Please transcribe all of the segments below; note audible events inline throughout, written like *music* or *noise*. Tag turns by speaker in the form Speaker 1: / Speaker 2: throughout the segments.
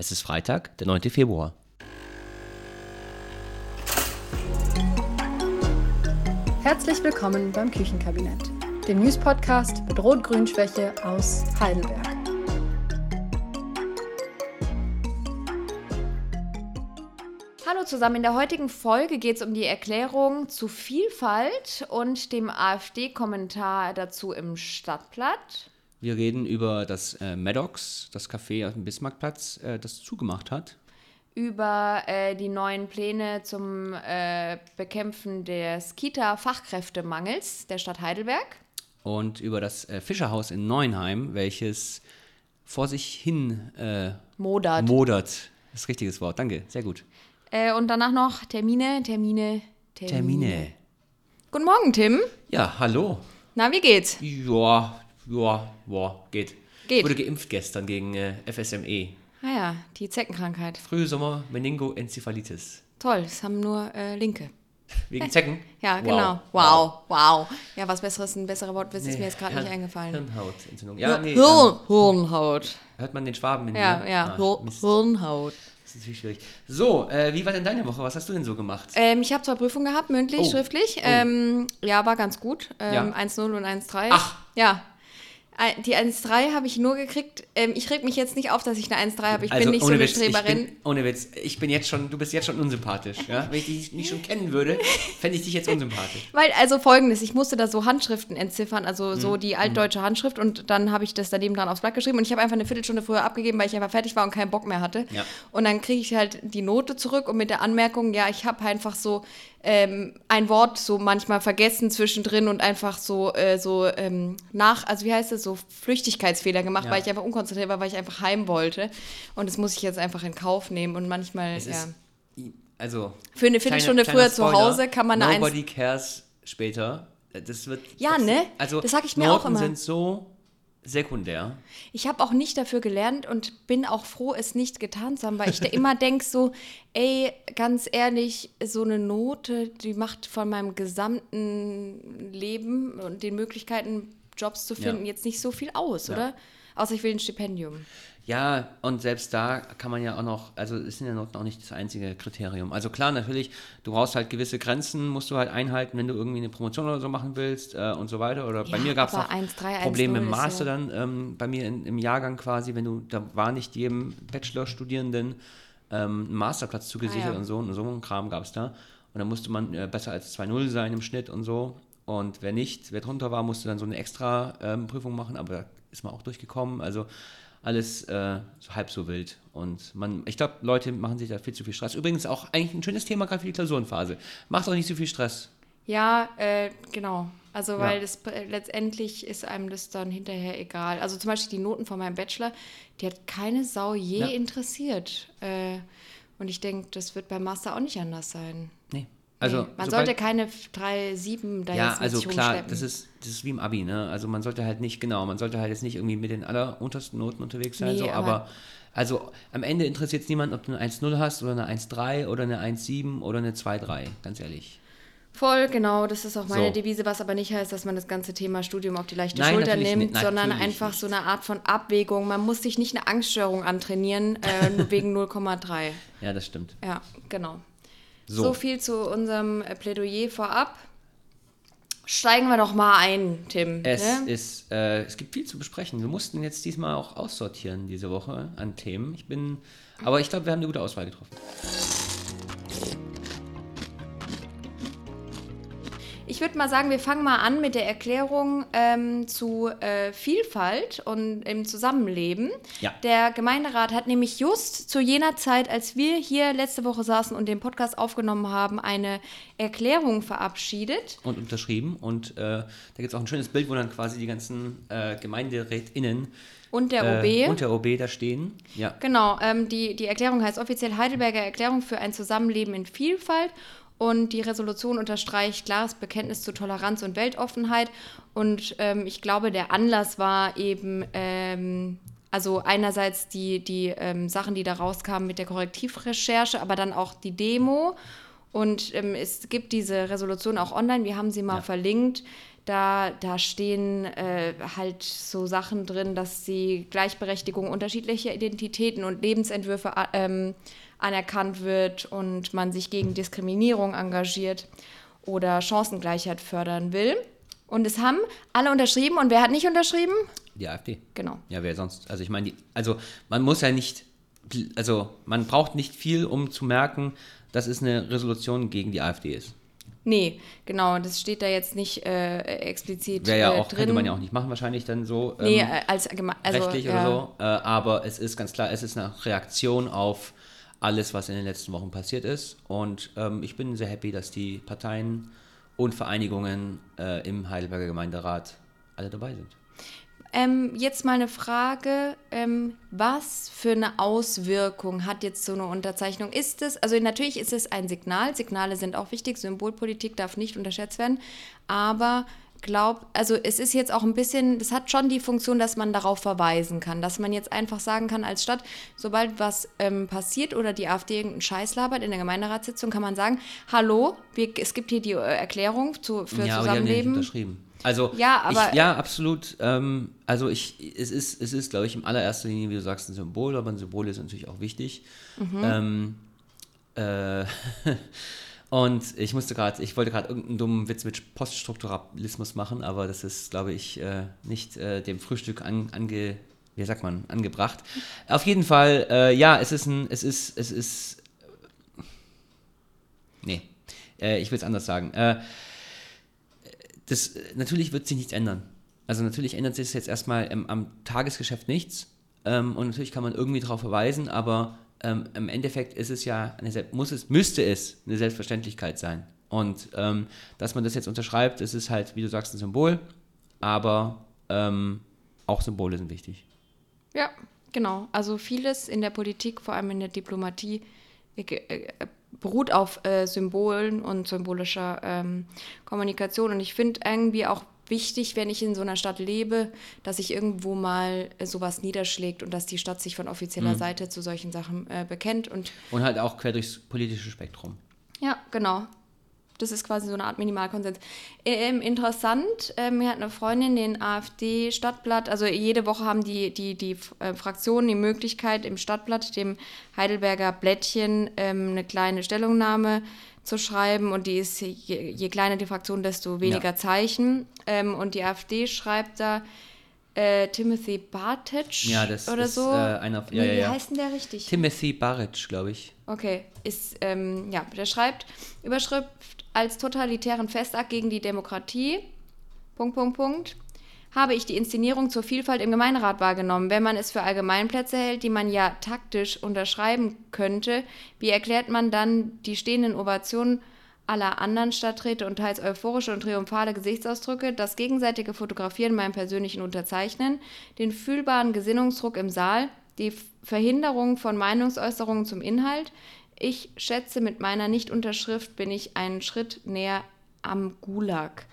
Speaker 1: Es ist Freitag, der 9. Februar.
Speaker 2: Herzlich willkommen beim Küchenkabinett, dem News-Podcast mit Rot-Grün-Schwäche aus Heidelberg.
Speaker 3: Hallo zusammen, in der heutigen Folge geht es um die Erklärung zu Vielfalt und dem AfD-Kommentar dazu im Stadtblatt.
Speaker 1: Wir reden über das äh, Maddox, das Café auf dem Bismarckplatz, äh, das zugemacht hat.
Speaker 3: Über äh, die neuen Pläne zum äh, Bekämpfen des Kita-Fachkräftemangels der Stadt Heidelberg.
Speaker 1: Und über das äh, Fischerhaus in Neuenheim, welches vor sich hin äh,
Speaker 3: Modert.
Speaker 1: modert. Das ist richtiges Wort, danke, sehr gut.
Speaker 3: Und danach noch Termine, Termine, Termine.
Speaker 1: Termine.
Speaker 3: Guten Morgen, Tim.
Speaker 1: Ja, hallo.
Speaker 3: Na, wie geht's?
Speaker 1: Ja, ja, ja, geht.
Speaker 3: Geht.
Speaker 1: Wurde geimpft gestern gegen äh, FSME.
Speaker 3: Naja, die Zeckenkrankheit.
Speaker 1: Frühsommer Meningoenzephalitis.
Speaker 3: Toll, das haben nur äh, Linke.
Speaker 1: Wegen Zecken? *laughs*
Speaker 3: Ja,
Speaker 1: Wow.
Speaker 3: genau. Wow, wow. Ja, was besseres, ein besserer Wortwitz ist mir jetzt gerade nicht eingefallen.
Speaker 1: Hirnhautentzündung. Ja, nee.
Speaker 3: Hirn,
Speaker 1: ähm,
Speaker 3: Hirnhaut.
Speaker 1: hört man den Schwaben in
Speaker 3: Ja,
Speaker 1: mir?
Speaker 3: ja,
Speaker 1: Ah, Mist.
Speaker 3: Hirnhaut.
Speaker 1: Das ist natürlich schwierig. So, äh, wie war denn deine Woche? Was hast du denn so gemacht?
Speaker 3: Ähm, ich habe zwei Prüfungen gehabt, mündlich,
Speaker 1: Oh.
Speaker 3: schriftlich.
Speaker 1: Oh.
Speaker 3: Ähm, ja, war ganz gut. Ähm,
Speaker 1: Ja.
Speaker 3: 1-0 und 1-3.
Speaker 1: Ach.
Speaker 3: Ja. Die 1-3 habe ich nur gekriegt. Ähm, ich reg mich jetzt nicht auf, dass ich eine 1-3 habe. Ich bin nicht so eine
Speaker 1: Witz,
Speaker 3: Streberin.
Speaker 1: bin, ohne Witz, ich bin jetzt schon, du bist jetzt schon unsympathisch. Ja? Wenn ich dich nicht schon kennen würde, *laughs* fände ich dich jetzt unsympathisch.
Speaker 3: Weil, also folgendes, ich musste da so Handschriften entziffern, also so
Speaker 1: Mhm.
Speaker 3: die altdeutsche Handschrift und dann habe ich das daneben dran aufs Blatt geschrieben und ich habe einfach eine Viertelstunde früher abgegeben, weil ich einfach fertig war und keinen Bock mehr hatte.
Speaker 1: Ja.
Speaker 3: Und dann kriege ich halt die Note zurück und mit der Anmerkung, ja, ich habe einfach so ähm, ein Wort so manchmal vergessen zwischendrin und einfach so, äh, so ähm, nach, also wie heißt das, so Flüchtigkeitsfehler gemacht,
Speaker 1: Ja.
Speaker 3: weil ich einfach unkonzentriert war, weil ich einfach heim wollte. Und das muss ich jetzt einfach in Kauf nehmen und manchmal,
Speaker 1: Es
Speaker 3: ja.
Speaker 1: ist, also,
Speaker 3: Für eine Viertelstunde
Speaker 1: kleiner
Speaker 3: früher zu
Speaker 1: Spoiler,
Speaker 3: Hause kann man eine Eins
Speaker 1: Nobody cares später. Das wird.
Speaker 3: Ja,
Speaker 1: das,
Speaker 3: ne?
Speaker 1: Also,
Speaker 3: Das sag ich mir
Speaker 1: Noten
Speaker 3: auch immer.
Speaker 1: sind so sekundär.
Speaker 3: Ich habe auch nicht dafür gelernt und bin auch froh, es nicht getan zu haben, weil ich da immer *laughs* denke so, ey, ganz ehrlich, so eine Note, die macht von meinem gesamten Leben und den Möglichkeiten, Jobs zu finden,
Speaker 1: Ja.
Speaker 3: jetzt nicht so viel aus,
Speaker 1: Ja.
Speaker 3: oder? Außer ich will ein Stipendium.
Speaker 1: Ja, und selbst da kann man ja auch noch, also es sind ja Noten auch nicht das einzige Kriterium. Also klar, natürlich, du brauchst halt gewisse Grenzen, musst du halt einhalten, wenn du irgendwie eine Promotion oder so machen willst äh, und so weiter. Oder bei
Speaker 3: Ja,
Speaker 1: mir gab es
Speaker 3: aber
Speaker 1: auch
Speaker 3: 1,3,
Speaker 1: Probleme im
Speaker 3: 1,0 ist
Speaker 1: Master
Speaker 3: ja-
Speaker 1: dann, ähm, bei mir in, im Jahrgang quasi, wenn du, da war nicht jedem Bachelorstudierenden ähm, ein Masterplatz zugesichert
Speaker 3: Ah, ja.
Speaker 1: und so, und so ein Kram gab es da. Und dann musste man äh, besser als 2-0 sein im Schnitt und so. Und wer nicht, wer drunter war, musste dann so eine extra ähm, Prüfung machen, aber da ist man auch durchgekommen. Also alles äh, so halb so wild. Und man, ich glaube, Leute machen sich da viel zu viel Stress. Übrigens auch eigentlich ein schönes Thema gerade für die Klausurenphase. Macht auch nicht so viel Stress.
Speaker 3: Ja, äh, genau. Also,
Speaker 1: Ja.
Speaker 3: weil das äh, letztendlich ist einem das dann hinterher egal. Also zum Beispiel die Noten von meinem Bachelor, die hat keine Sau je
Speaker 1: Ja.
Speaker 3: interessiert. Äh, und ich denke, das wird beim Master auch nicht anders sein.
Speaker 1: Nee. Also,
Speaker 3: nee. Man
Speaker 1: sobald-
Speaker 3: sollte keine 3, 7 da
Speaker 1: Ja,
Speaker 3: jetzt
Speaker 1: also klar,
Speaker 3: rumschleppen.
Speaker 1: das ist, das ist wie im Abi, ne? Also man sollte halt nicht, genau, man sollte halt jetzt nicht irgendwie mit den alleruntersten Noten unterwegs sein,
Speaker 3: Nee,
Speaker 1: so,
Speaker 3: aber-
Speaker 1: aber, also am Ende interessiert es niemanden, ob du eine 1-0 hast oder eine 1-3 oder eine 1-7 oder eine 2-3, ganz ehrlich.
Speaker 3: Voll, genau, das ist auch meine
Speaker 1: So.
Speaker 3: Devise, was aber nicht heißt, dass man das ganze Thema Studium auf die leichte
Speaker 1: Nein,
Speaker 3: Schulter nimmt,
Speaker 1: nicht,
Speaker 3: sondern einfach
Speaker 1: nicht.
Speaker 3: so eine Art von Abwägung. Man muss sich nicht eine Angststörung antrainieren, äh, nur *laughs* wegen 0,3.
Speaker 1: Ja, das stimmt.
Speaker 3: Ja, genau.
Speaker 1: So.
Speaker 3: So. viel zu unserem äh, Plädoyer vorab. Steigen wir doch mal ein, Tim.
Speaker 1: Es
Speaker 3: ne?
Speaker 1: ist, äh, es gibt viel zu besprechen. Wir mussten jetzt diesmal auch aussortieren diese Woche an Themen. Ich bin, aber ich glaube, wir haben eine gute Auswahl getroffen.
Speaker 3: Ich würde mal sagen, wir fangen mal an mit der Erklärung ähm, zu äh, Vielfalt und im Zusammenleben.
Speaker 1: Ja.
Speaker 3: Der Gemeinderat hat nämlich just zu jener Zeit, als wir hier letzte Woche saßen und den Podcast aufgenommen haben, eine Erklärung verabschiedet.
Speaker 1: und unterschrieben. Und äh, da gibt es auch ein schönes Bild, wo dann quasi die ganzen äh, GemeinderätInnen
Speaker 3: Und der
Speaker 1: äh,
Speaker 3: OB.
Speaker 1: und der OB da stehen. Ja.
Speaker 3: Genau, ähm, die, die Erklärung heißt offiziell Heidelberger Erklärung für ein Zusammenleben in Vielfalt. Und die Resolution unterstreicht klares Bekenntnis zu Toleranz und Weltoffenheit. Und ähm, ich glaube, der Anlass war eben, ähm, also einerseits die, die ähm, Sachen, die da rauskamen mit der Korrektivrecherche, aber dann auch die Demo. Und ähm, es gibt diese Resolution auch online, wir haben sie mal
Speaker 1: Ja.
Speaker 3: verlinkt. Da, da stehen äh, halt so Sachen drin, dass die Gleichberechtigung unterschiedlicher Identitäten und Lebensentwürfe äh, ähm, anerkannt wird und man sich gegen Diskriminierung engagiert oder Chancengleichheit fördern will. Und es haben alle unterschrieben. Und wer hat nicht unterschrieben?
Speaker 1: Die AfD.
Speaker 3: Genau.
Speaker 1: Ja, wer sonst? Also ich meine, die, also man muss ja nicht, also man braucht nicht viel, um zu merken, dass es eine Resolution gegen die AfD ist.
Speaker 3: Nee, genau, das steht da jetzt nicht äh, explizit
Speaker 1: Wäre ja
Speaker 3: äh,
Speaker 1: auch,
Speaker 3: drin.
Speaker 1: könnte man ja auch nicht machen, wahrscheinlich dann so. Ähm,
Speaker 3: Nee, äh, als also,
Speaker 1: rechtlich
Speaker 3: ja.
Speaker 1: oder so. Äh, aber es ist ganz klar, es ist eine Reaktion auf alles, was in den letzten Wochen passiert ist. Und ähm, ich bin sehr happy, dass die Parteien und Vereinigungen äh, im Heidelberger Gemeinderat alle dabei sind.
Speaker 3: Ähm, jetzt mal eine Frage, ähm, was für eine Auswirkung hat jetzt so eine Unterzeichnung? Ist es, also natürlich ist es ein Signal, Signale sind auch wichtig, Symbolpolitik darf nicht unterschätzt werden, aber glaub, also es ist jetzt auch ein bisschen, das hat schon die Funktion, dass man darauf verweisen kann, dass man jetzt einfach sagen kann als Stadt, sobald was ähm, passiert oder die AfD irgendeinen Scheiß labert in der Gemeinderatssitzung, kann man sagen, hallo, wir, es gibt hier die äh, Erklärung zu, für
Speaker 1: ja, aber die haben nicht
Speaker 3: Zusammenleben.
Speaker 1: unterschrieben. Also,
Speaker 3: Ja, aber-
Speaker 1: ich, ja, absolut. Ähm, also ich, es ist, es ist, glaube ich, in allererster Linie, wie du sagst, ein Symbol, aber ein Symbol ist natürlich auch wichtig. Ähm, äh, *laughs* und ich musste gerade, ich wollte gerade irgendeinen dummen Witz mit Poststrukturalismus machen, aber das ist, glaube ich, äh, nicht äh, dem Frühstück an, ange, wie sagt man, angebracht. Auf jeden Fall, äh, ja, es ist ein, es ist, es ist, nee, äh, ich will es anders sagen. Äh, das, natürlich wird sich nichts ändern. Also natürlich ändert sich jetzt erstmal im, am Tagesgeschäft nichts. Ähm, und natürlich kann man irgendwie darauf verweisen, aber ähm, im Endeffekt ist es ja, muss es, müsste es eine Selbstverständlichkeit sein. Und ähm, dass man das jetzt unterschreibt, das ist halt, wie du sagst, ein Symbol, aber ähm, auch Symbole sind wichtig.
Speaker 3: Ja, genau. Also vieles in der Politik, vor allem in der Diplomatie, äh, äh, beruht auf äh, Symbolen und symbolischer ähm, Kommunikation. Und ich finde irgendwie auch wichtig, wenn ich in so einer Stadt lebe, dass sich irgendwo mal äh, sowas niederschlägt und dass die Stadt sich von offizieller Seite zu solchen Sachen äh, bekennt. Und
Speaker 1: Und halt auch quer durchs politische Spektrum.
Speaker 3: ja, genau. Das ist quasi so eine Art Minimalkonsens. Ähm, interessant, ähm, mir hat eine Freundin den AfD-Stadtblatt, also jede Woche haben die, die, die äh, Fraktionen die Möglichkeit, im Stadtblatt, dem Heidelberger Blättchen, ähm, eine kleine Stellungnahme zu schreiben und die ist, je, je kleiner die Fraktion, desto weniger
Speaker 1: Ja.
Speaker 3: Zeichen. Ähm, und die AfD schreibt da äh, Timothy Bartic
Speaker 1: Ja, das
Speaker 3: oder
Speaker 1: ist
Speaker 3: so.
Speaker 1: äh, einer. Ja,
Speaker 3: Nee,
Speaker 1: ja,
Speaker 3: wie
Speaker 1: ja.
Speaker 3: heißt denn der richtig?
Speaker 1: Timothy Baric, glaube ich.
Speaker 3: Okay, ist, ähm, ja, der schreibt, Überschrift als totalitären Festakt gegen die Demokratie, Punkt, Punkt, Punkt, habe ich die Inszenierung zur Vielfalt im Gemeinderat wahrgenommen. Wenn man es für Allgemeinplätze hält, die man ja taktisch unterschreiben könnte, wie erklärt man dann die stehenden Ovationen aller anderen Stadträte und teils euphorische und triumphale Gesichtsausdrücke, das gegenseitige Fotografieren beim persönlichen Unterzeichnen, den fühlbaren Gesinnungsdruck im Saal, die Verhinderung von Meinungsäußerungen zum Inhalt. Ich schätze, mit meiner Nicht-Unterschrift bin ich einen Schritt näher am Gulag.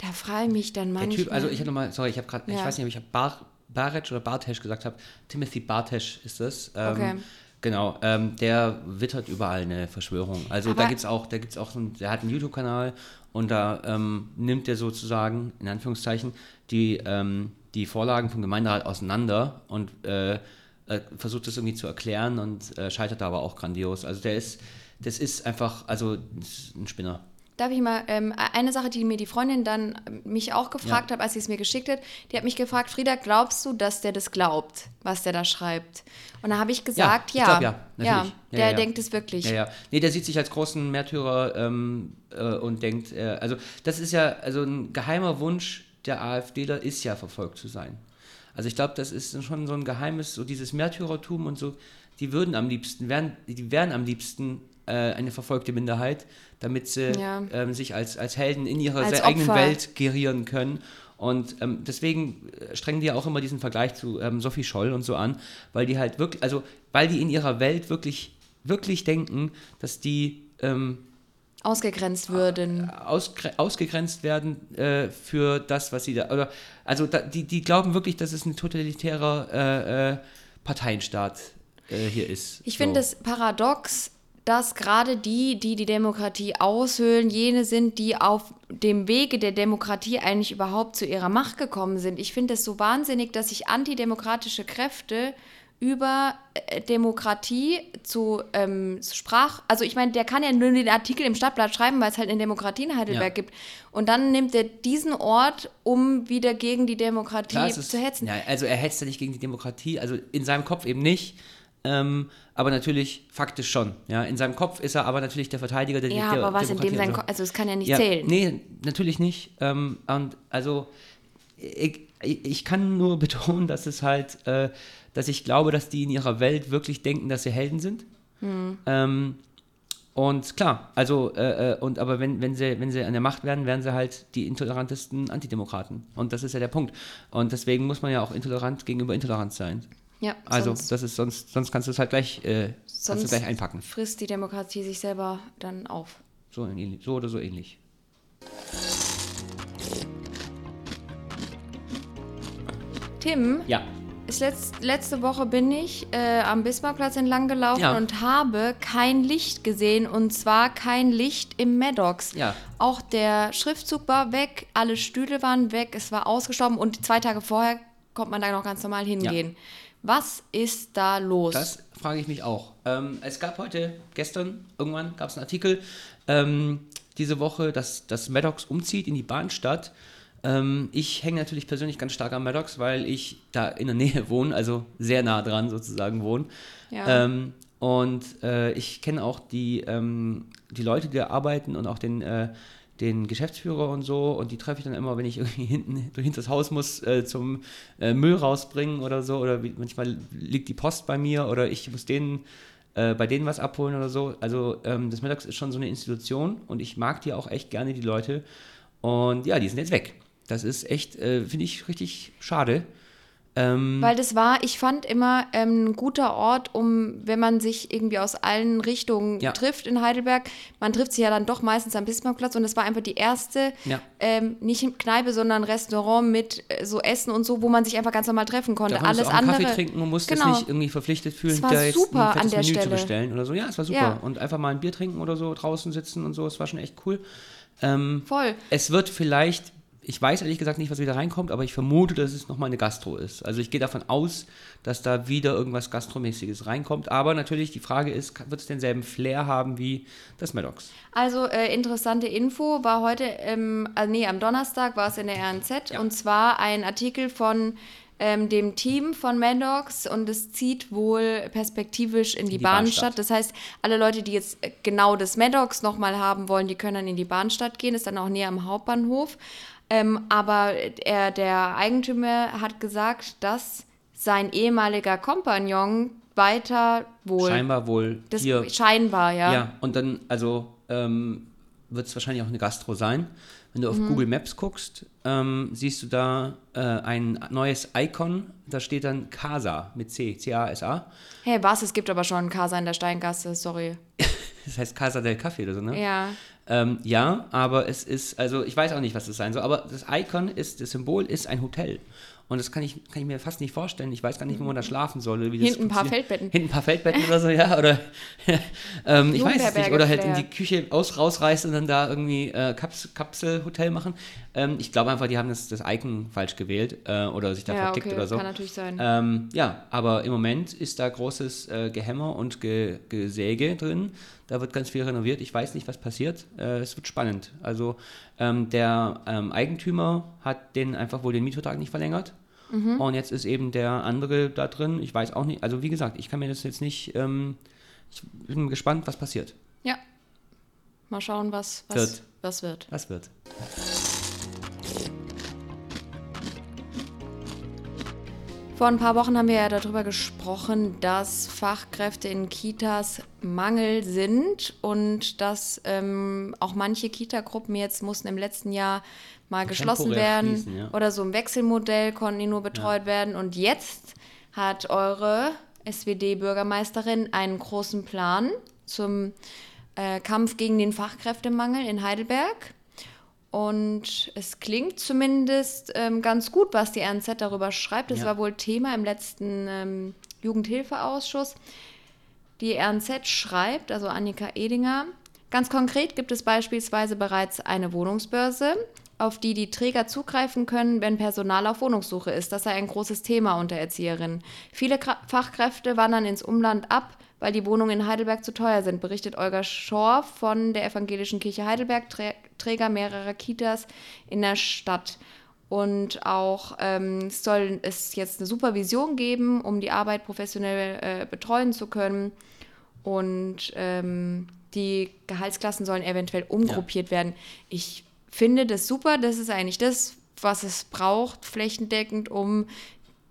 Speaker 3: Da frage ich mich dann
Speaker 1: Der
Speaker 3: manchmal.
Speaker 1: Typ, also ich habe nochmal, sorry, ich habe gerade, ich
Speaker 3: Ja.
Speaker 1: weiß nicht, ob ich Bar, Baric oder Bartesch gesagt habe. Timothy Bartesch ist das. Ähm,
Speaker 3: Okay.
Speaker 1: Genau, ähm, der wittert überall eine Verschwörung. Also da
Speaker 3: Aber-
Speaker 1: gibt es auch, da gibt's auch einen, der hat einen YouTube-Kanal und da ähm, nimmt er sozusagen, in Anführungszeichen, die, ähm, die Vorlagen vom Gemeinderat auseinander und äh, äh, versucht das irgendwie zu erklären und äh, scheitert da aber auch grandios. Also der ist, das ist einfach, also ein Spinner.
Speaker 3: Darf ich mal, ähm, eine Sache, die mir die Freundin dann ähm, mich auch gefragt
Speaker 1: Ja.
Speaker 3: hat, als sie es mir geschickt hat, die hat mich gefragt, Frieda, glaubst du, dass der das glaubt, was der da schreibt? Und da habe ich gesagt,
Speaker 1: ich
Speaker 3: ja.
Speaker 1: glaub, ja,
Speaker 3: ja.
Speaker 1: Ja,
Speaker 3: der
Speaker 1: ja.
Speaker 3: denkt es wirklich.
Speaker 1: Ja, ja. Nee, der sieht sich als großen Märtyrer ähm, äh, und denkt, äh, also das ist ja, also ein geheimer Wunsch der AfDler ist ja verfolgt zu sein. Also ich glaube, das ist schon so ein geheimes, so dieses Märtyrertum und so, die würden am liebsten, wären, die wären am liebsten äh, eine verfolgte Minderheit, damit sie
Speaker 3: Ja.
Speaker 1: ähm, sich als, als Helden in ihrer
Speaker 3: Als
Speaker 1: eigenen. Welt gerieren können. Und ähm, deswegen äh, strengen die ja auch immer diesen Vergleich zu ähm, Sophie Scholl und so an, weil die halt wirklich, also weil die in ihrer Welt wirklich, wirklich denken, dass die ähm,
Speaker 3: Ausgegrenzt würden.
Speaker 1: ausgre ausgegrenzt werden äh, für das, was sie da, oder, also da, die, die glauben wirklich, dass es ein totalitärer äh, äh, Parteienstaat äh, hier ist.
Speaker 3: Ich
Speaker 1: So.
Speaker 3: finde es paradox, dass gerade die, die die Demokratie aushöhlen, jene sind, die auf dem Wege der Demokratie eigentlich überhaupt zu ihrer Macht gekommen sind. Ich finde es so wahnsinnig, dass sich antidemokratische Kräfte über äh, Demokratie zu ähm, Sprach, also ich meine, der kann ja nur den Artikel im Stadtblatt schreiben, weil es halt eine Demokratie in Heidelberg
Speaker 1: Ja.
Speaker 3: gibt. Und dann nimmt er diesen Ort, um wieder gegen die Demokratie
Speaker 1: Klar, ist,
Speaker 3: zu hetzen.
Speaker 1: Ja, also er hetzt ja nicht gegen die Demokratie, also in seinem Kopf eben nicht, ähm, aber natürlich faktisch schon. Ja, in seinem Kopf ist er aber natürlich der Verteidiger der,
Speaker 3: Ja,
Speaker 1: der
Speaker 3: aber was in dem
Speaker 1: Demokratie
Speaker 3: sein,
Speaker 1: und so.
Speaker 3: Ko- also es kann ja nicht
Speaker 1: Ja,
Speaker 3: zählen.
Speaker 1: Nee, natürlich nicht. Ähm, und also ich, ich kann nur *laughs* betonen, dass es halt, äh, dass ich glaube, dass die in ihrer Welt wirklich denken, dass sie Helden sind.
Speaker 3: Hm.
Speaker 1: Ähm, und klar, also, äh, äh, und aber wenn, wenn, sie, wenn sie an der Macht werden, werden sie halt die intolerantesten Antidemokraten. Und das ist ja der Punkt. Und deswegen muss man ja auch intolerant gegenüber Intoleranz sein.
Speaker 3: Ja,
Speaker 1: Also,
Speaker 3: sonst,
Speaker 1: das ist sonst, sonst kannst du es halt gleich, äh, kannst du
Speaker 3: sonst
Speaker 1: gleich einpacken.
Speaker 3: frisst die Demokratie sich selber dann auf.
Speaker 1: So, so oder so ähnlich.
Speaker 3: Tim,
Speaker 1: Ja.
Speaker 3: ist letzt, letzte Woche bin ich äh, am Bismarckplatz entlang gelaufen
Speaker 1: Ja.
Speaker 3: und habe kein Licht gesehen und zwar kein Licht im Maddox.
Speaker 1: Ja.
Speaker 3: Auch der Schriftzug war weg, alle Stühle waren weg, es war ausgestorben und zwei Tage vorher konnte man da noch ganz normal hingehen. Was ist da los?
Speaker 1: Das frage ich mich auch. Ähm, es gab heute, gestern, irgendwann gab es einen Artikel, ähm, diese Woche, dass, dass Maddox umzieht in die Bahnstadt. Ähm, ich hänge natürlich persönlich ganz stark am Maddox, weil ich da in der Nähe wohne, also sehr nah dran sozusagen wohne.
Speaker 3: Ja.
Speaker 1: Ähm, und äh, ich kenne auch die, ähm, die Leute, die da arbeiten und auch den, äh, den Geschäftsführer und so. Und die treffe ich dann immer, wenn ich irgendwie *laughs* hinten durch das Haus muss äh, zum äh, Müll rausbringen oder so. Oder wie, manchmal liegt die Post bei mir oder ich muss denen äh, bei denen was abholen oder so. Also ähm, das Mittags ist schon so eine Institution und ich mag die auch echt gerne, die Leute. Und ja, die sind jetzt weg. Das ist echt, äh, finde ich, richtig schade. Ähm,
Speaker 3: Weil das war, ich fand immer ähm, ein guter Ort, um, wenn man sich irgendwie aus allen Richtungen
Speaker 1: Ja.
Speaker 3: trifft in Heidelberg. Man trifft sich ja dann doch meistens am Bismarckplatz und das war einfach die erste,
Speaker 1: Ja.
Speaker 3: ähm, nicht Kneipe, sondern Restaurant mit äh, so Essen und so, wo man sich einfach ganz normal treffen konnte.
Speaker 1: Da
Speaker 3: Alles
Speaker 1: auch
Speaker 3: andere.
Speaker 1: Kaffee trinken und musstest
Speaker 3: Genau.
Speaker 1: nicht irgendwie verpflichtet fühlen,
Speaker 3: Es war
Speaker 1: da jetzt
Speaker 3: super
Speaker 1: ein
Speaker 3: an der
Speaker 1: Menü zu
Speaker 3: Stelle.
Speaker 1: bestellen oder so. Ja, es war super.
Speaker 3: Ja.
Speaker 1: Und einfach mal ein Bier trinken oder so, draußen sitzen und so, es war schon echt cool. Ähm,
Speaker 3: Voll.
Speaker 1: es wird vielleicht, ich weiß ehrlich gesagt nicht, was wieder reinkommt, aber ich vermute, dass es nochmal eine Gastro ist. Also ich gehe davon aus, dass da wieder irgendwas Gastromäßiges reinkommt. Aber natürlich, die Frage ist, wird es denselben Flair haben wie das Maddox?
Speaker 3: Also äh, interessante Info war heute, ähm, also nee, am Donnerstag war es in der RNZ
Speaker 1: Ja.
Speaker 3: und zwar ein Artikel von ähm, dem Team von Maddox und es zieht wohl perspektivisch in die,
Speaker 1: die
Speaker 3: Bahnstadt.
Speaker 1: Bahnstadt.
Speaker 3: Das heißt, alle Leute, die jetzt äh, genau das Maddox nochmal haben wollen, die können dann in die Bahnstadt gehen, ist dann auch näher am Hauptbahnhof. Ähm, aber er, der Eigentümer hat gesagt, dass sein ehemaliger Kompagnon weiter wohl.
Speaker 1: Scheinbar wohl
Speaker 3: Das
Speaker 1: hier
Speaker 3: scheinbar, ja.
Speaker 1: Ja, und dann, also ähm, wird es wahrscheinlich auch eine Gastro sein. Wenn du
Speaker 3: Mhm.
Speaker 1: auf Google Maps guckst, ähm, siehst du da äh, ein neues Icon, da steht dann Casa mit C, C-A-S-A.
Speaker 3: Hey, was? Es gibt aber schon Casa in der Steingasse, sorry. *laughs*
Speaker 1: Das heißt Casa del Café oder so, ne?
Speaker 3: Ja.
Speaker 1: Ähm, ja, aber es ist, also ich weiß auch nicht, was das sein soll, aber das Icon ist, das Symbol ist ein Hotel. Und das kann ich, kann ich mir fast nicht vorstellen. Ich weiß gar nicht, wo man da schlafen soll. Wie das
Speaker 3: Hinten ein paar. Feldbetten.
Speaker 1: Hinten ein paar Feldbetten oder so, ja. Oder *laughs* ähm, ich weiß es nicht. Oder halt in die Küche aus, rausreißen und dann da irgendwie äh, Kaps, Kapselhotel machen. Ähm, ich glaube einfach, die haben das, das Icon falsch gewählt äh, oder sich da
Speaker 3: Ja,
Speaker 1: vertickt
Speaker 3: okay,
Speaker 1: oder so.
Speaker 3: kann natürlich sein.
Speaker 1: Ähm, ja, aber im Moment ist da großes äh, Gehämmer und Ge Gesäge drin. Da wird ganz viel renoviert. Ich weiß nicht, was passiert. Äh, es wird spannend. Also ähm, der ähm, Eigentümer hat den einfach wohl den Mietvertrag nicht verlängert.
Speaker 3: Mhm.
Speaker 1: Und jetzt ist eben der andere da drin. Ich weiß auch nicht. Also wie gesagt, ich kann mir das jetzt nicht. Ähm, ich bin gespannt, was passiert.
Speaker 3: Ja. Mal schauen, was, was
Speaker 1: Wird.
Speaker 3: was wird.
Speaker 1: Was wird?
Speaker 3: Vor ein paar Wochen haben wir ja darüber gesprochen, dass Fachkräfte in Kitas Mangel sind und dass ähm, auch manche Kitagruppen jetzt mussten im letzten Jahr mal geschlossen werden
Speaker 1: schließen, ja.
Speaker 3: oder so im Wechselmodell konnten die nur betreut werden. Und jetzt hat eure SWD-Bürgermeisterin einen großen Plan zum äh, Kampf gegen den Fachkräftemangel in Heidelberg. Und es klingt zumindest ähm, ganz gut, was die RNZ darüber schreibt. Das
Speaker 1: Ja.
Speaker 3: war wohl Thema im letzten ähm, Jugendhilfeausschuss. Die RNZ schreibt, also Annika Edinger, ganz konkret gibt es beispielsweise bereits eine Wohnungsbörse, auf die die Träger zugreifen können, wenn Personal auf Wohnungssuche ist. Das sei ein großes Thema unter Erzieherinnen. Viele Kra Fachkräfte wandern ins Umland ab, weil die Wohnungen in Heidelberg zu teuer sind, berichtet Olga Schor von der Evangelischen Kirche Heidelberg, Träger mehrerer Kitas in der Stadt. Und auch ähm, soll es jetzt eine Supervision geben, um die Arbeit professionell äh, betreuen zu können. Und ähm, die Gehaltsklassen sollen eventuell umgruppiert ja. werden. Ich finde das super. Das ist eigentlich das, was es braucht, flächendeckend, um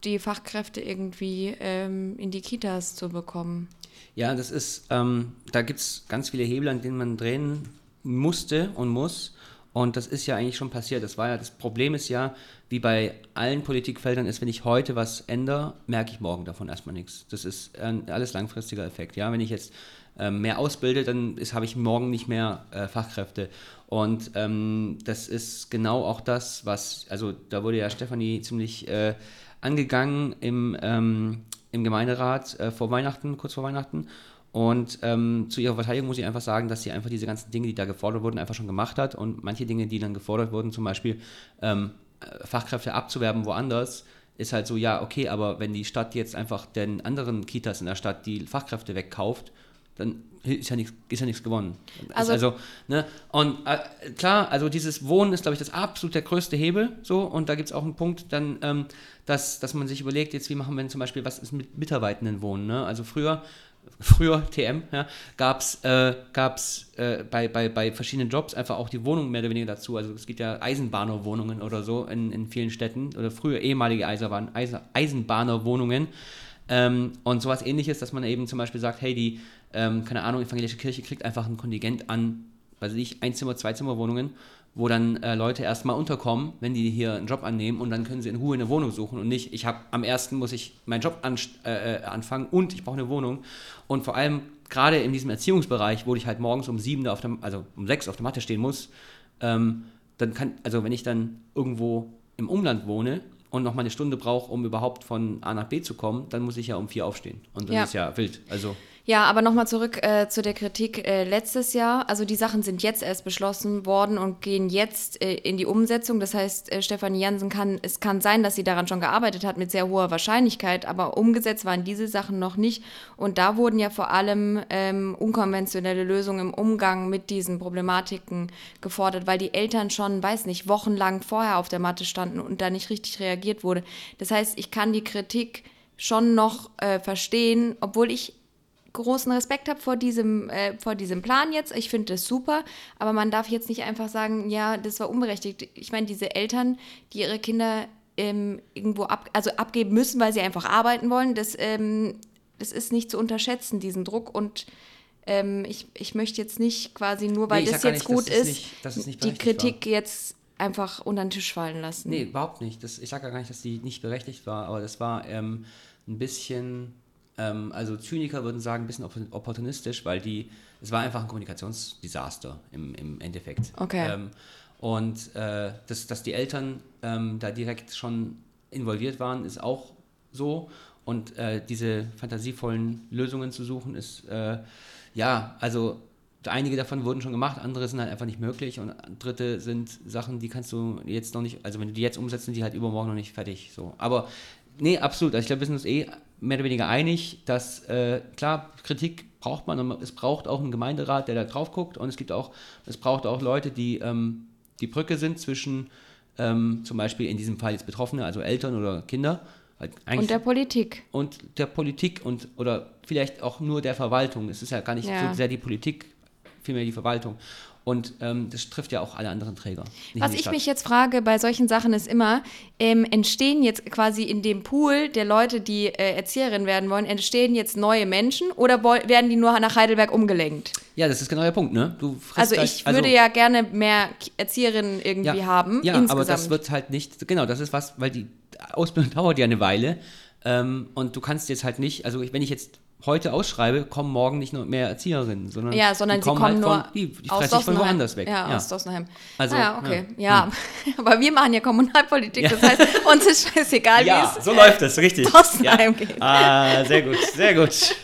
Speaker 3: die Fachkräfte irgendwie ähm, in die Kitas zu bekommen.
Speaker 1: Ja, das ist, ähm, da gibt es ganz viele Hebel, an denen man drehen musste und muss. Und das ist ja eigentlich schon passiert. Das war ja, das Problem ist ja, wie bei allen Politikfeldern ist, wenn ich heute was ändere, merke ich morgen davon erstmal nichts. Das ist ein alles langfristiger Effekt. Ja, wenn ich jetzt ähm, mehr ausbilde, dann habe ich morgen nicht mehr äh, Fachkräfte. Und ähm, das ist genau auch das, was, also da wurde ja Stefanie ziemlich äh, angegangen im, ähm, im Gemeinderat äh, vor Weihnachten, kurz vor Weihnachten. Und ähm, zu ihrer Verteidigung muss ich einfach sagen, dass sie einfach diese ganzen Dinge, die da gefordert wurden, einfach schon gemacht hat. Und manche Dinge, die dann gefordert wurden, zum Beispiel ähm, Fachkräfte abzuwerben woanders, ist halt so, ja, okay, aber wenn die Stadt jetzt einfach den anderen Kitas in der Stadt die Fachkräfte wegkauft, dann ist ja nichts, ist ja nichts gewonnen. Also, also ne? Und äh, klar, also dieses Wohnen ist, glaube ich, das absolut der größte Hebel. So, und da gibt es auch einen Punkt, dann, ähm, dass, dass man sich überlegt, jetzt, wie machen wir denn zum Beispiel, was ist mit Mitarbeitenden Wohnen? Ne? Also früher früher TM, ja, gab es äh, gab's, äh, bei, bei, bei verschiedenen Jobs einfach auch die Wohnung mehr oder weniger dazu. Also es gibt ja Eisenbahnerwohnungen oder so in, in vielen Städten oder früher ehemalige Eisenbahn, Eisen, Eisenbahnerwohnungen. Ähm, und sowas ähnliches, dass man eben zum Beispiel sagt, hey, die, ähm, keine Ahnung, evangelische Kirche kriegt einfach ein Kontingent an, weiß ich, Einzimmer, Zweizimmerwohnungen wo dann äh, Leute erstmal unterkommen, wenn die hier einen Job annehmen und dann können sie in Ruhe eine Wohnung suchen und nicht, ich habe am ersten muss ich meinen Job an, äh, äh, anfangen und ich brauche eine Wohnung. Und vor allem gerade in diesem Erziehungsbereich, wo ich halt morgens um sieben auf der, also um sechs auf der Matte stehen muss, ähm, dann kann, also wenn ich dann irgendwo im Umland wohne und noch mal eine Stunde brauche, um überhaupt von A nach B zu kommen, dann muss ich ja um vier aufstehen. Und das ja. ist ja wild. Also
Speaker 3: ja, aber nochmal zurück äh, zu der Kritik äh, letztes Jahr. Also die Sachen sind jetzt erst beschlossen worden und gehen jetzt äh, in die Umsetzung. Das heißt, äh, Stefanie Jansen kann, es kann sein, dass sie daran schon gearbeitet hat mit sehr hoher Wahrscheinlichkeit, aber umgesetzt waren diese Sachen noch nicht. Und da wurden ja vor allem ähm, unkonventionelle Lösungen im Umgang mit diesen Problematiken gefordert, weil die Eltern schon, weiß nicht, wochenlang vorher auf der Matte standen und da nicht richtig reagiert wurde. Das heißt, ich kann die Kritik schon noch äh, verstehen, obwohl ich großen Respekt habe vor diesem, äh, vor diesem Plan jetzt. Ich finde das super, aber man darf jetzt nicht einfach sagen, ja, das war unberechtigt. Ich meine, diese Eltern, die ihre Kinder ähm, irgendwo ab, also abgeben müssen, weil sie einfach arbeiten wollen, das, ähm, das ist nicht zu unterschätzen, diesen Druck. Und ähm, ich, ich möchte jetzt nicht quasi nur, weil nee, das jetzt nicht, gut ist, ist nicht, die Kritik war. jetzt einfach unter den Tisch fallen lassen.
Speaker 1: Nee, überhaupt nicht. Das, ich sage gar nicht, dass die nicht berechtigt war, aber das war ähm, ein bisschen ähm, also Zyniker würden sagen, ein bisschen opportunistisch, weil die, es war einfach ein Kommunikationsdesaster im, im Endeffekt.
Speaker 3: Okay. Ähm,
Speaker 1: und äh, dass, dass die Eltern ähm, da direkt schon involviert waren, ist auch so. Und äh, diese fantasievollen Lösungen zu suchen, ist, äh, ja, also einige davon wurden schon gemacht, andere sind halt einfach nicht möglich und dritte sind Sachen, die kannst du jetzt noch nicht, also wenn du die jetzt umsetzt, sind die halt übermorgen noch nicht fertig. So. Aber nee, absolut. Also ich glaube, wir sind uns eh mehr oder weniger einig, dass äh, klar, Kritik braucht man und es braucht auch einen Gemeinderat, der da drauf guckt und es gibt auch, es braucht auch Leute, die ähm, die Brücke sind zwischen ähm, zum Beispiel in diesem Fall jetzt Betroffene, also Eltern oder Kinder.
Speaker 3: Halt und der Politik.
Speaker 1: Und der Politik und oder vielleicht auch nur der Verwaltung. Es ist ja gar nicht ja. so sehr die Politik, vielmehr die Verwaltung. Und ähm, das trifft ja auch alle anderen Träger.
Speaker 3: Was ich mich jetzt frage bei solchen Sachen ist immer, ähm, entstehen jetzt quasi in dem Pool der Leute, die äh, Erzieherin werden wollen, entstehen jetzt neue Menschen oder werden die nur nach Heidelberg umgelenkt?
Speaker 1: Ja, das ist genau der Punkt, ne?
Speaker 3: also ich gleich, würde ja gerne mehr Erzieherinnen irgendwie
Speaker 1: ja,
Speaker 3: haben.
Speaker 1: Ja, insgesamt. aber das wird halt nicht, genau, das ist was, weil die Ausbildung *laughs* dauert ja eine Weile. Ähm, und du kannst jetzt halt nicht, also wenn ich jetzt heute ausschreibe, kommen morgen nicht nur mehr Erzieherinnen, sondern,
Speaker 3: ja, sondern
Speaker 1: die kommen,
Speaker 3: kommen halt
Speaker 1: nur von, die, die
Speaker 3: aus sich
Speaker 1: von woanders weg.
Speaker 3: Ja, ja. aus Dossenheim. Also, ah, ja, okay. Ja. ja. Hm. *laughs* aber wir machen ja Kommunalpolitik, das heißt, uns ist scheißegal, wie
Speaker 1: es so läuft das, richtig.
Speaker 3: Dossenheim geht.
Speaker 1: Ah, sehr gut, sehr gut.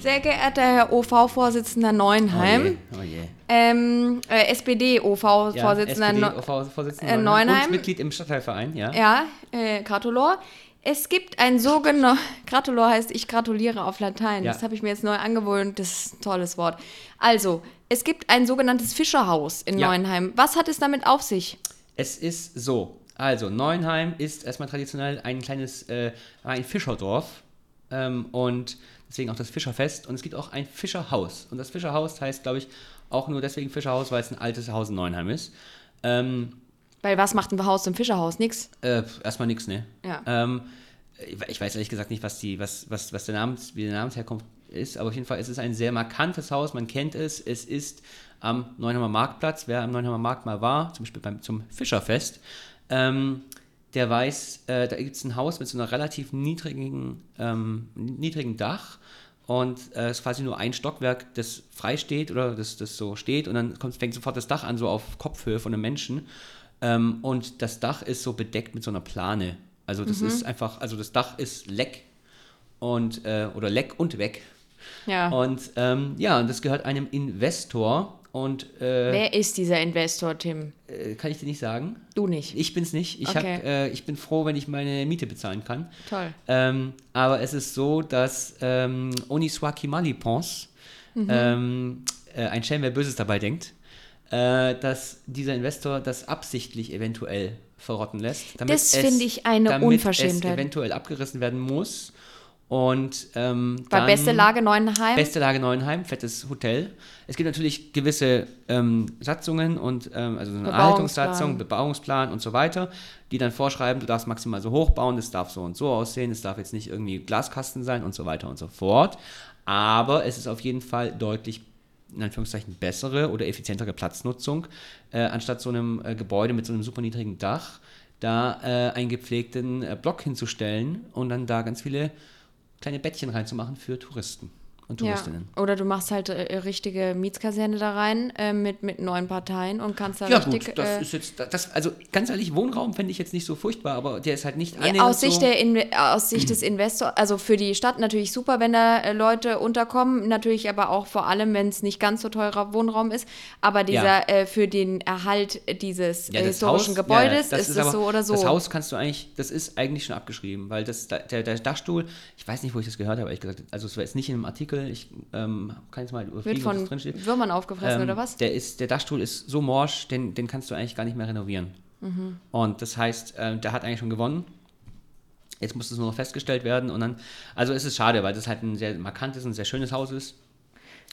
Speaker 3: Sehr geehrter Herr OV-Vorsitzender Neuenheim,
Speaker 1: oh je, oh je
Speaker 3: ähm, äh, SPD-OV-Vorsitzender
Speaker 1: ja,
Speaker 3: Neu-
Speaker 1: SPD-Vorsitzender
Speaker 3: äh, Neuenheim.
Speaker 1: Und Mitglied im Stadtteilverein, ja.
Speaker 3: Ja, äh, Gratulor. Es gibt ein sogenanntes, *laughs* Gratulor heißt ich gratuliere auf Latein.
Speaker 1: Ja.
Speaker 3: Das habe ich mir jetzt neu angewöhnt. Das ist ein tolles Wort. Also, es gibt ein sogenanntes Fischerhaus in
Speaker 1: Ja.
Speaker 3: Neuenheim. Was hat es damit auf sich?
Speaker 1: Es ist so. Also, Neuenheim ist erstmal traditionell ein kleines, äh, ein Fischerdorf. Ähm, und deswegen auch das Fischerfest. Und es gibt auch ein Fischerhaus. Und das Fischerhaus heißt, glaube ich, auch nur deswegen Fischerhaus, weil es ein altes Haus in Neuenheim ist. Ähm,
Speaker 3: Weil was macht ein Haus im Fischerhaus? Nix.
Speaker 1: äh, erstmal nichts, ne?
Speaker 3: Ja.
Speaker 1: Ähm, ich weiß ehrlich gesagt nicht, was die, was, was, was der Namens, wie der Namensherkunft ist, aber auf jeden Fall es ist ein sehr markantes Haus, man kennt es. Es ist am Neuenheimer Marktplatz. Wer am Neuenheimer Markt mal war, zum Beispiel beim, zum Fischerfest, ähm, der weiß, äh, da gibt es ein Haus mit so einer relativ niedrigen, ähm, niedrigen Dach. Und äh, es ist quasi nur ein Stockwerk, das frei steht oder das, das so steht. Und dann kommt, fängt sofort das Dach an, so auf Kopfhöhe von einem Menschen. Ähm, und das Dach ist so bedeckt mit so einer Plane. Also das ist einfach, also das Dach ist leck und äh, oder leck und weg.
Speaker 3: Ja.
Speaker 1: Und ähm, ja, und das gehört einem Investor. Und äh,
Speaker 3: Wer ist dieser Investor, Tim?
Speaker 1: äh, kann ich dir nicht sagen.
Speaker 3: Du nicht.
Speaker 1: Ich bin's nicht. Ich,
Speaker 3: Okay.
Speaker 1: hab, äh, ich bin froh, wenn ich meine Miete bezahlen kann.
Speaker 3: Toll.
Speaker 1: Ähm, aber es ist so, dass ähm, Oniswaki Malipons,
Speaker 3: Mhm.
Speaker 1: ähm, äh, ein Schelm, wer Böses dabei denkt, äh, dass dieser Investor das absichtlich eventuell verrotten lässt. damit
Speaker 3: Das finde ich eine
Speaker 1: damit
Speaker 3: Unverschämtheit.
Speaker 1: es eventuell abgerissen werden muss. Und ähm, dann-
Speaker 3: beste Lage Neuenheim?
Speaker 1: Beste Lage Neuenheim, fettes Hotel. Es gibt natürlich gewisse ähm, Satzungen und ähm, also so eine
Speaker 3: Bebauungsplan.
Speaker 1: Erhaltungssatzung, Bebauungsplan und so weiter, die dann vorschreiben, du darfst maximal so hoch bauen, es darf so und so aussehen, es darf jetzt nicht irgendwie Glaskasten sein und so weiter und so fort. Aber es ist auf jeden Fall deutlich in Anführungszeichen bessere oder effizientere Platznutzung, äh, anstatt so einem äh, Gebäude mit so einem super niedrigen Dach, da äh, einen gepflegten äh, Block hinzustellen und dann da ganz viele kleine Bettchen reinzumachen für Touristen und
Speaker 3: Ja.
Speaker 1: Touristinnen.
Speaker 3: Oder du machst halt äh, richtige Mietskaserne da rein äh, mit, mit neuen Parteien und kannst da
Speaker 1: Ja,
Speaker 3: richtig.
Speaker 1: gut, das
Speaker 3: äh,
Speaker 1: ist jetzt, das, also ganz ehrlich, Wohnraum fände ich jetzt nicht so furchtbar, aber der ist halt nicht
Speaker 3: Ja,
Speaker 1: annähernd
Speaker 3: aus, Sicht
Speaker 1: so,
Speaker 3: der Inve aus Sicht des Investors, also für die Stadt natürlich super, wenn da äh, Leute unterkommen, natürlich aber auch vor allem, wenn es nicht ganz so teurer Wohnraum ist. Aber dieser äh, für den Erhalt dieses
Speaker 1: Ja,
Speaker 3: historischen
Speaker 1: Haus- ja,
Speaker 3: Gebäudes
Speaker 1: das
Speaker 3: ist es so oder so.
Speaker 1: Das Haus kannst du eigentlich, das ist eigentlich schon abgeschrieben, weil das, der, der Dachstuhl, ich weiß nicht, wo ich das gehört habe, ehrlich gesagt, also es war jetzt nicht in einem Artikel, ich ähm, kann jetzt mal
Speaker 3: Wird
Speaker 1: überfliegen, was
Speaker 3: von
Speaker 1: drin steht.
Speaker 3: Würmern aufgefressen
Speaker 1: Ähm,
Speaker 3: oder was?
Speaker 1: Der, ist, der Dachstuhl ist so morsch, den, den kannst du eigentlich gar nicht mehr renovieren.
Speaker 3: Mhm.
Speaker 1: Und das heißt, äh, der hat eigentlich schon gewonnen. Jetzt muss es nur noch festgestellt werden und dann, also es ist schade, weil das halt ein sehr markantes und sehr schönes Haus ist.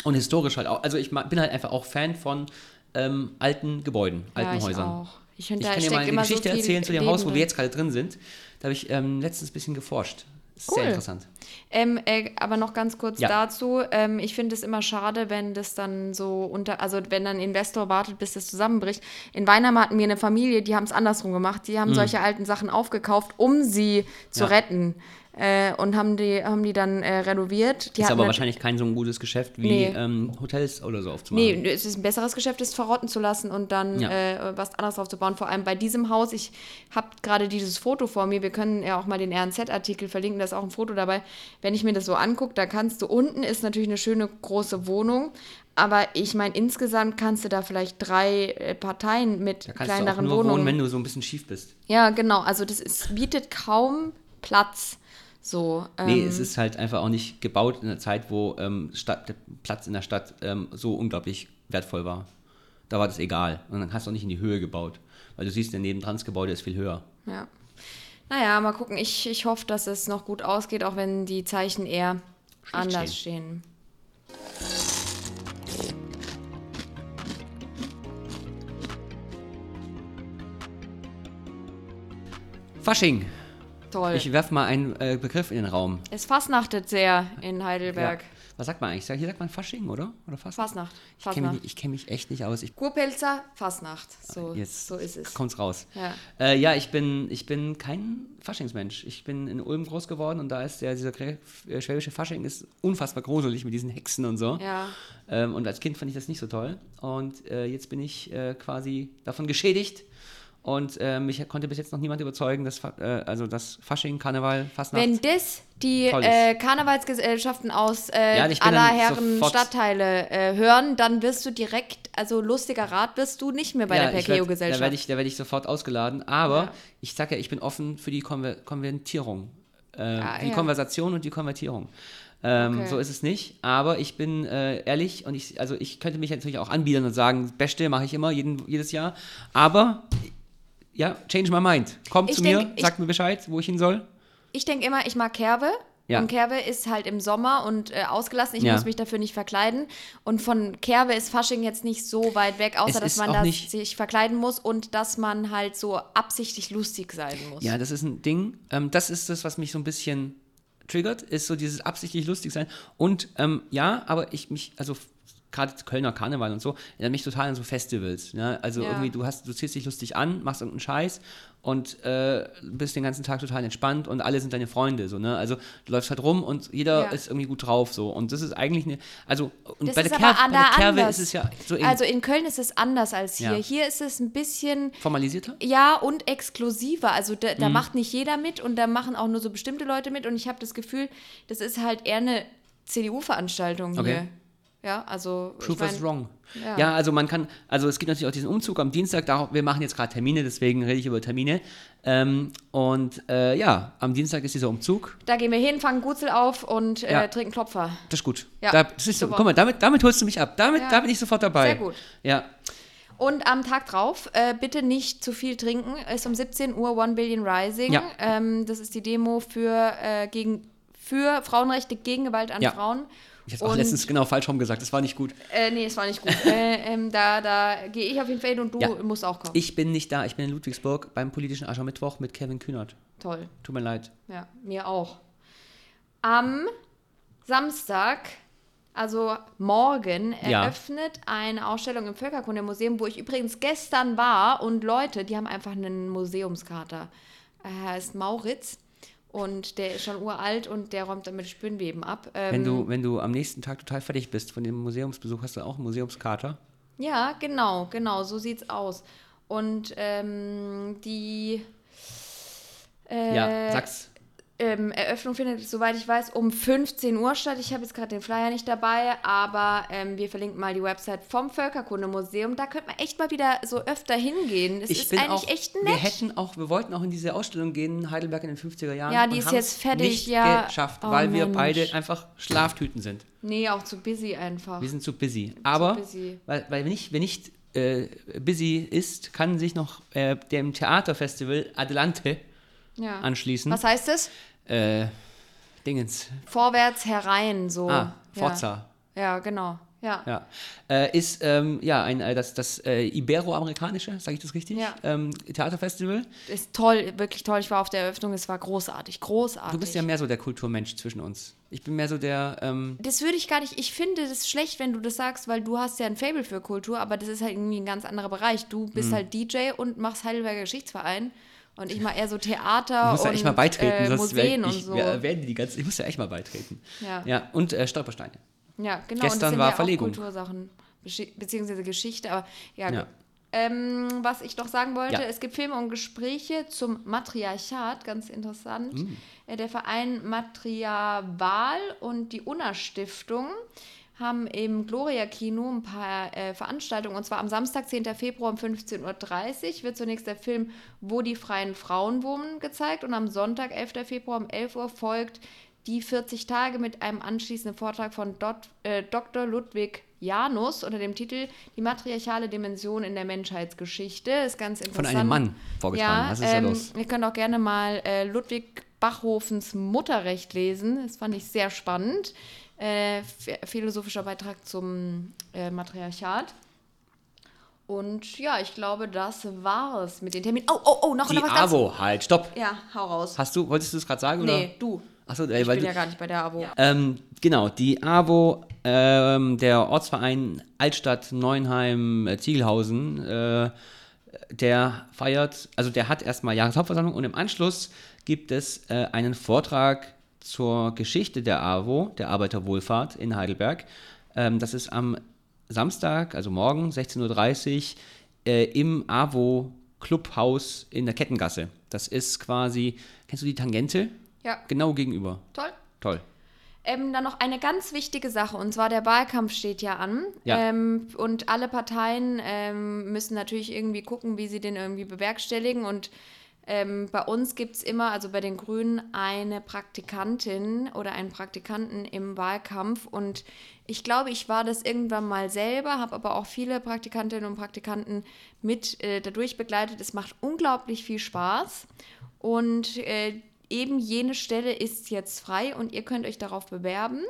Speaker 1: Und historisch halt auch. Also ich bin halt einfach auch Fan von ähm, alten Gebäuden, alten
Speaker 3: ja, ich
Speaker 1: Häusern.
Speaker 3: auch. Ich finde,
Speaker 1: Ich kann dir mal eine Geschichte
Speaker 3: so
Speaker 1: erzählen zu dem
Speaker 3: Leben
Speaker 1: Haus, wo
Speaker 3: drin.
Speaker 1: wir jetzt gerade drin sind. Da habe ich ähm, letztens ein bisschen geforscht.
Speaker 3: Cool.
Speaker 1: Sehr interessant.
Speaker 3: Ähm, äh, aber noch ganz kurz
Speaker 1: Ja.
Speaker 3: dazu. Ähm, ich finde es immer schade, wenn das dann so unter, also wenn dann ein Investor wartet, bis das zusammenbricht. In Weinheim hatten wir eine Familie, die haben es andersrum gemacht. Die haben solche alten Sachen aufgekauft, um sie zu
Speaker 1: Mhm. Ja.
Speaker 3: retten. Äh, und haben die, haben die dann äh, renoviert. Die
Speaker 1: ist aber wahrscheinlich kein so ein gutes Geschäft wie
Speaker 3: Nee.
Speaker 1: ähm, Hotels oder so aufzumachen.
Speaker 3: Nee, es ist ein besseres Geschäft, es verrotten zu lassen und dann
Speaker 1: Ja.
Speaker 3: äh, was anderes drauf zu bauen. Vor allem bei diesem Haus, ich habe gerade dieses Foto vor mir, wir können ja auch mal den RNZ-Artikel verlinken, da ist auch ein Foto dabei. Wenn ich mir das so angucke, da kannst du, unten ist natürlich eine schöne große Wohnung, aber ich meine, insgesamt kannst du da vielleicht drei äh, Parteien mit
Speaker 1: Da kannst du auch
Speaker 3: kleineren
Speaker 1: nur
Speaker 3: Wohnungen.
Speaker 1: wohnen, wenn du so ein bisschen schief bist.
Speaker 3: ja, genau, also das ist, bietet kaum Platz. So, ähm,
Speaker 1: Nee, es ist halt einfach auch nicht gebaut in einer Zeit, wo ähm, Stadt, der Platz in der Stadt ähm, so unglaublich wertvoll war. Da war das egal. Und dann hast du auch nicht in die Höhe gebaut. Weil du siehst, der nebendran das Gebäude ist viel höher.
Speaker 3: Ja. Naja, mal gucken. Ich, ich hoffe, dass es noch gut ausgeht, auch wenn die Zeichen eher anders stehen.
Speaker 1: Fasching.
Speaker 3: Toll.
Speaker 1: Ich werfe mal einen äh, Begriff in den Raum.
Speaker 3: es fasnachtet sehr in Heidelberg.
Speaker 1: Was sagt man eigentlich? Hier sagt man Fasching, oder? Oder Fastnacht?
Speaker 3: Fasnacht.
Speaker 1: Ich kenne mich, ich kenn mich echt nicht aus. Ich,
Speaker 3: Kurpilzer, Fasnacht. So,
Speaker 1: jetzt
Speaker 3: so ist es.
Speaker 1: kommt's raus.
Speaker 3: Ja.
Speaker 1: Äh, ja, ich bin, ich bin kein Faschingsmensch. Ich bin in Ulm groß geworden und da ist der, dieser äh, schwäbische Fasching ist unfassbar gruselig mit diesen Hexen und so.
Speaker 3: Ja.
Speaker 1: Ähm, und als Kind fand ich das nicht so toll. Und äh, jetzt bin ich äh, quasi davon geschädigt Und äh, mich konnte bis jetzt noch niemand überzeugen, dass, äh, also das Fasching, Karneval, Fastnacht.
Speaker 3: Wenn das die äh, Karnevalsgesellschaften aus äh,
Speaker 1: Ja,
Speaker 3: aller Herren Stadtteile äh, hören, dann wirst du direkt, also lustiger Rat wirst du nicht mehr bei der
Speaker 1: ich werd-
Speaker 3: Perkeo-Gesellschaft.
Speaker 1: Da werde ich, da werd ich sofort ausgeladen. Aber
Speaker 3: Ja.
Speaker 1: ich sage ja, ich bin offen für die Konver Konvertierung. Äh,
Speaker 3: Ah,
Speaker 1: die
Speaker 3: ja.
Speaker 1: Konversation und die Konvertierung. Ähm,
Speaker 3: Okay.
Speaker 1: So ist es nicht. Aber ich bin äh, ehrlich und ich, also ich könnte mich natürlich auch anbieten und sagen, Beste mache ich immer, jeden, jedes Jahr. Aber ja, change my mind. Kommt
Speaker 3: Ich
Speaker 1: zu
Speaker 3: denk,
Speaker 1: mir, sagt mir Bescheid, wo ich hin soll.
Speaker 3: Ich denke immer, ich mag Kerwe.
Speaker 1: Ja.
Speaker 3: Und Kerwe ist halt im Sommer und äh, ausgelassen. Ich
Speaker 1: Ja.
Speaker 3: muss mich dafür nicht verkleiden. Und von Kerwe ist Fasching jetzt nicht so weit weg, außer dass man
Speaker 1: auch
Speaker 3: da
Speaker 1: nicht-
Speaker 3: sich verkleiden muss und dass man halt so absichtlich lustig sein muss.
Speaker 1: Ja, das ist ein Ding. Ähm, das ist das, was mich so ein bisschen triggert, ist so dieses absichtlich lustig sein. Und ähm, ja, aber ich mich, also gerade Kölner Karneval und so, erinnert mich total an so Festivals. Ne? Also
Speaker 3: Ja.
Speaker 1: irgendwie, du hast, du ziehst dich lustig an, machst irgendeinen Scheiß und äh, bist den ganzen Tag total entspannt und alle sind deine Freunde. So, ne? Also du läufst halt rum und jeder
Speaker 3: Ja.
Speaker 1: ist irgendwie gut drauf. So. Und das ist eigentlich eine. Also, und
Speaker 3: Das
Speaker 1: bei der,
Speaker 3: an-
Speaker 1: bei der
Speaker 3: anders.
Speaker 1: ist es ja so
Speaker 3: Also in Köln ist es anders als hier.
Speaker 1: Ja.
Speaker 3: Hier ist es ein bisschen
Speaker 1: formalisierter.
Speaker 3: Ja, und exklusiver. Also da,
Speaker 1: Mhm.
Speaker 3: da macht nicht jeder mit und da machen auch nur so bestimmte Leute mit. Und ich habe das Gefühl, das ist halt eher eine CDU-Veranstaltung
Speaker 1: Okay.
Speaker 3: hier. Ja, also.
Speaker 1: Prove
Speaker 3: ich mein,
Speaker 1: wrong.
Speaker 3: ja.
Speaker 1: Ja. also man kann, also es gibt natürlich auch diesen Umzug am Dienstag, darauf, wir machen jetzt gerade Termine, deswegen rede ich über Termine. Ähm, und äh, ja, am Dienstag ist dieser Umzug.
Speaker 3: Da gehen wir hin, fangen Gutzel auf und äh,
Speaker 1: Ja.
Speaker 3: trinken Klopfer.
Speaker 1: Das ist gut.
Speaker 3: Ja,
Speaker 1: da, das ist so, guck mal, damit, damit holst du mich ab. Damit,
Speaker 3: Ja.
Speaker 1: Da bin ich sofort dabei.
Speaker 3: Sehr gut.
Speaker 1: Ja,
Speaker 3: Und am Tag drauf, äh, bitte nicht zu viel trinken, ist um 17 Uhr One Billion Rising.
Speaker 1: Ja.
Speaker 3: Ähm, das ist die Demo für, äh, gegen, für Frauenrechte gegen Gewalt an
Speaker 1: Ja. Ich habe auch letztens genau falsch rum gesagt, das war nicht gut.
Speaker 3: Äh, nee, es war nicht gut. *laughs* äh, ähm, da da gehe ich auf jeden Fall hin und du
Speaker 1: Ja.
Speaker 3: musst auch kommen.
Speaker 1: Ich bin nicht da, ich bin in Ludwigsburg beim politischen Aschermittwoch mit Kevin Kühnert.
Speaker 3: Toll.
Speaker 1: Tut mir leid.
Speaker 3: Ja, mir auch. Am Samstag, also morgen,
Speaker 1: Ja.
Speaker 3: eröffnet eine Ausstellung im Völkerkundemuseum, wo ich übrigens gestern war und Leute, die haben einfach einen Museumskater. Er heißt Mauritz und der ist schon uralt und der räumt damit Spinnweben ab. Ähm,
Speaker 1: Wenn du, wenn du am nächsten Tag total fertig bist von dem Museumsbesuch, hast du auch einen Museumskater.
Speaker 3: Ja, genau, genau, so sieht's aus. Und ähm, die äh,
Speaker 1: ja, sag's.
Speaker 3: Ähm, Eröffnung findet, soweit ich weiß, um 15 Uhr statt. Ich habe jetzt gerade den Flyer nicht dabei, aber ähm, wir verlinken mal die Website vom Völkerkundemuseum. Da könnte man echt mal wieder so öfter hingehen. Es
Speaker 1: Ich
Speaker 3: ist eigentlich
Speaker 1: auch,
Speaker 3: echt
Speaker 1: Wir
Speaker 3: nett.
Speaker 1: hätten auch, wir wollten auch in diese Ausstellung gehen, Heidelberg in den 50er Jahren.
Speaker 3: Ja, die ist jetzt fertig,
Speaker 1: nicht
Speaker 3: ja.
Speaker 1: geschafft,
Speaker 3: Oh,
Speaker 1: weil wir
Speaker 3: Mensch.
Speaker 1: beide einfach Schlaftüten sind.
Speaker 3: Nee, auch zu busy einfach.
Speaker 1: Wir sind zu busy. Aber,
Speaker 3: busy.
Speaker 1: weil, weil wer nicht, wer nicht äh, busy ist, kann sich noch äh, dem Theaterfestival Adelante
Speaker 3: ja.
Speaker 1: anschließen.
Speaker 3: Was heißt es?
Speaker 1: Äh, Dingens.
Speaker 3: Vorwärts herein, so.
Speaker 1: Ah, Forza.
Speaker 3: Ja, ja genau. Ja.
Speaker 1: Ja. Äh, ist ähm, ja ein, äh, das, das äh, Ibero-amerikanische, sage ich das richtig?
Speaker 3: Ja.
Speaker 1: Ähm, Theaterfestival.
Speaker 3: Ist toll, wirklich toll. Ich war auf der Eröffnung, es war großartig, großartig.
Speaker 1: Du bist ja mehr so der Kulturmensch zwischen uns. Ich bin mehr so der, ähm,
Speaker 3: Das würde ich gar nicht. Ich finde das schlecht, wenn du das sagst, weil du hast ja ein Fable für Kultur, aber das ist halt irgendwie ein ganz anderer Bereich. Du bist halt DJ und machst Heidelberger Geschichtsverein und ich mache eher so Theater
Speaker 1: ich muss ja
Speaker 3: und
Speaker 1: echt mal beitreten,
Speaker 3: äh,
Speaker 1: sonst wär,
Speaker 3: Museen und
Speaker 1: ich
Speaker 3: so.
Speaker 1: wär- werde die ganze, ich muss ja echt mal beitreten.
Speaker 3: Ja.
Speaker 1: Ja, und äh, Stolpersteine.
Speaker 3: ja, genau. und
Speaker 1: Gestern war
Speaker 3: ja
Speaker 1: Verlegung.
Speaker 3: Kultursachen, beziehungsweise Geschichte, aber ja,
Speaker 1: Ja.
Speaker 3: Ähm, was ich noch sagen wollte,
Speaker 1: Ja.
Speaker 3: es gibt Filme und Gespräche zum Matriarchat, ganz interessant.
Speaker 1: Mm.
Speaker 3: Äh, Der Verein Matriarval und die Unna-Stiftung haben im Gloria Kino ein paar äh, Veranstaltungen. Und zwar am Samstag, 10. Februar um 15.30 Uhr wird zunächst der Film Wo die freien Frauen wohnen gezeigt. Und am Sonntag, 11. Februar um 11 Uhr folgt die 40 Tage mit einem anschließenden Vortrag von Dot, äh, Dr. Ludwig Janus unter dem Titel Die matriarchale Dimension in der Menschheitsgeschichte. Ist ganz
Speaker 1: Von
Speaker 3: interessant.
Speaker 1: einem Mann vorgetragen.
Speaker 3: Ja,
Speaker 1: Was ist da
Speaker 3: ähm,
Speaker 1: los?
Speaker 3: ihr könnt auch gerne mal äh, Ludwig Bachhofens Mutterrecht lesen. Das fand ich sehr spannend. Äh, ph- philosophischer Beitrag zum äh, Matriarchat. Und ja, ich glaube, das war es mit den Terminen. Oh, oh, oh, noch,
Speaker 1: Die
Speaker 3: noch was ganz.
Speaker 1: AWO, halt, stopp.
Speaker 3: Ja, hau raus.
Speaker 1: Hast du, wolltest du es gerade sagen? Oder?
Speaker 3: Nee, du.
Speaker 1: Achso,
Speaker 3: Ich
Speaker 1: äh, weil
Speaker 3: bin
Speaker 1: du,
Speaker 3: ja gar nicht bei der Abo.
Speaker 1: Ähm, genau, die AWO, ähm, der Ortsverein Altstadt Neuenheim äh, Ziegelhausen, äh, der feiert, also der hat erstmal Jahreshauptversammlung und im Anschluss gibt es äh, einen Vortrag zur Geschichte der AWO, der Arbeiterwohlfahrt in Heidelberg. Ähm, das ist am Samstag, also morgen, 16.30 Uhr, äh, im AWO Clubhaus in der Kettengasse. Das ist quasi, kennst du die Tangente?
Speaker 3: Ja.
Speaker 1: Genau gegenüber.
Speaker 3: Toll.
Speaker 1: Toll.
Speaker 3: Ähm, dann noch eine ganz wichtige Sache, und zwar der Wahlkampf steht ja an.
Speaker 1: Ja.
Speaker 3: Ähm, und alle Parteien ähm, müssen natürlich irgendwie gucken, wie sie den irgendwie bewerkstelligen. Und ähm, bei uns gibt es immer, also bei den Grünen, eine Praktikantin oder einen Praktikanten im Wahlkampf. Und ich glaube, ich war das irgendwann mal selber, habe aber auch viele Praktikantinnen und Praktikanten mit äh, dadurch begleitet. Es macht unglaublich viel Spaß. Und äh, eben jene Stelle ist jetzt frei und ihr könnt euch darauf bewerben.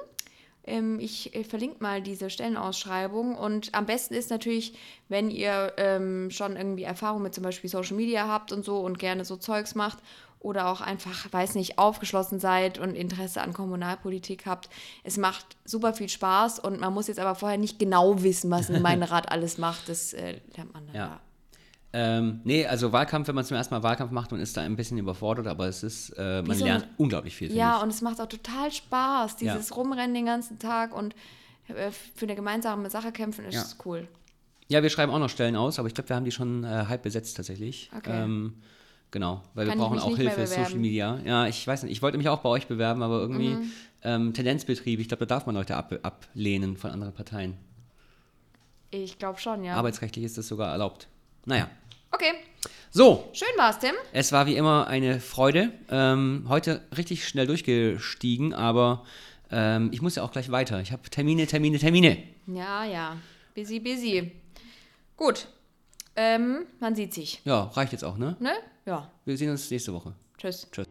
Speaker 3: Ähm, ich äh, verlinke mal diese Stellenausschreibung und am besten ist natürlich, wenn ihr ähm, schon irgendwie Erfahrung mit zum Beispiel Social Media habt und so und gerne so Zeugs macht oder auch einfach, weiß nicht, aufgeschlossen seid und Interesse an Kommunalpolitik habt. Es macht super viel Spaß und man muss jetzt aber vorher nicht genau wissen, was *laughs* ein Gemeinderat alles macht. Das äh, lernt man dann
Speaker 1: Ja.
Speaker 3: da.
Speaker 1: Ähm, nee, also Wahlkampf, wenn man zum ersten Mal Wahlkampf macht, man ist da ein bisschen überfordert, aber es ist, äh, man
Speaker 3: so
Speaker 1: lernt
Speaker 3: eine-
Speaker 1: unglaublich viel.
Speaker 3: Ja,
Speaker 1: ich.
Speaker 3: und es macht auch total Spaß,
Speaker 1: Ja.
Speaker 3: dieses Rumrennen den ganzen Tag und äh, für eine gemeinsame Sache kämpfen ist
Speaker 1: Ja.
Speaker 3: cool.
Speaker 1: ja, wir schreiben auch noch Stellen aus, aber ich glaube, wir haben die schon äh, halb besetzt tatsächlich.
Speaker 3: Okay.
Speaker 1: Ähm, genau, weil
Speaker 3: Kann
Speaker 1: wir brauchen auch Hilfe, Social. Media. Ja, ich weiß nicht, ich wollte mich auch bei euch bewerben, aber irgendwie
Speaker 3: Mhm.
Speaker 1: ähm, Tendenzbetrieb, ich glaube, da darf man Leute ab, ablehnen von anderen Parteien.
Speaker 3: Ich glaube schon, ja.
Speaker 1: Arbeitsrechtlich ist das sogar erlaubt. Naja.
Speaker 3: Okay,
Speaker 1: So,
Speaker 3: schön war's, Tim.
Speaker 1: Es war wie immer eine Freude. Ähm, heute richtig schnell durchgestiegen, aber ähm, ich muss ja auch gleich weiter. Ich habe Termine, Termine, Termine.
Speaker 3: Ja, ja. Busy, busy. Gut. Ähm, man sieht sich.
Speaker 1: Ja, reicht jetzt auch, ne?
Speaker 3: Ne? Ja.
Speaker 1: Wir sehen uns nächste Woche.
Speaker 3: Tschüss.
Speaker 1: Tschüss.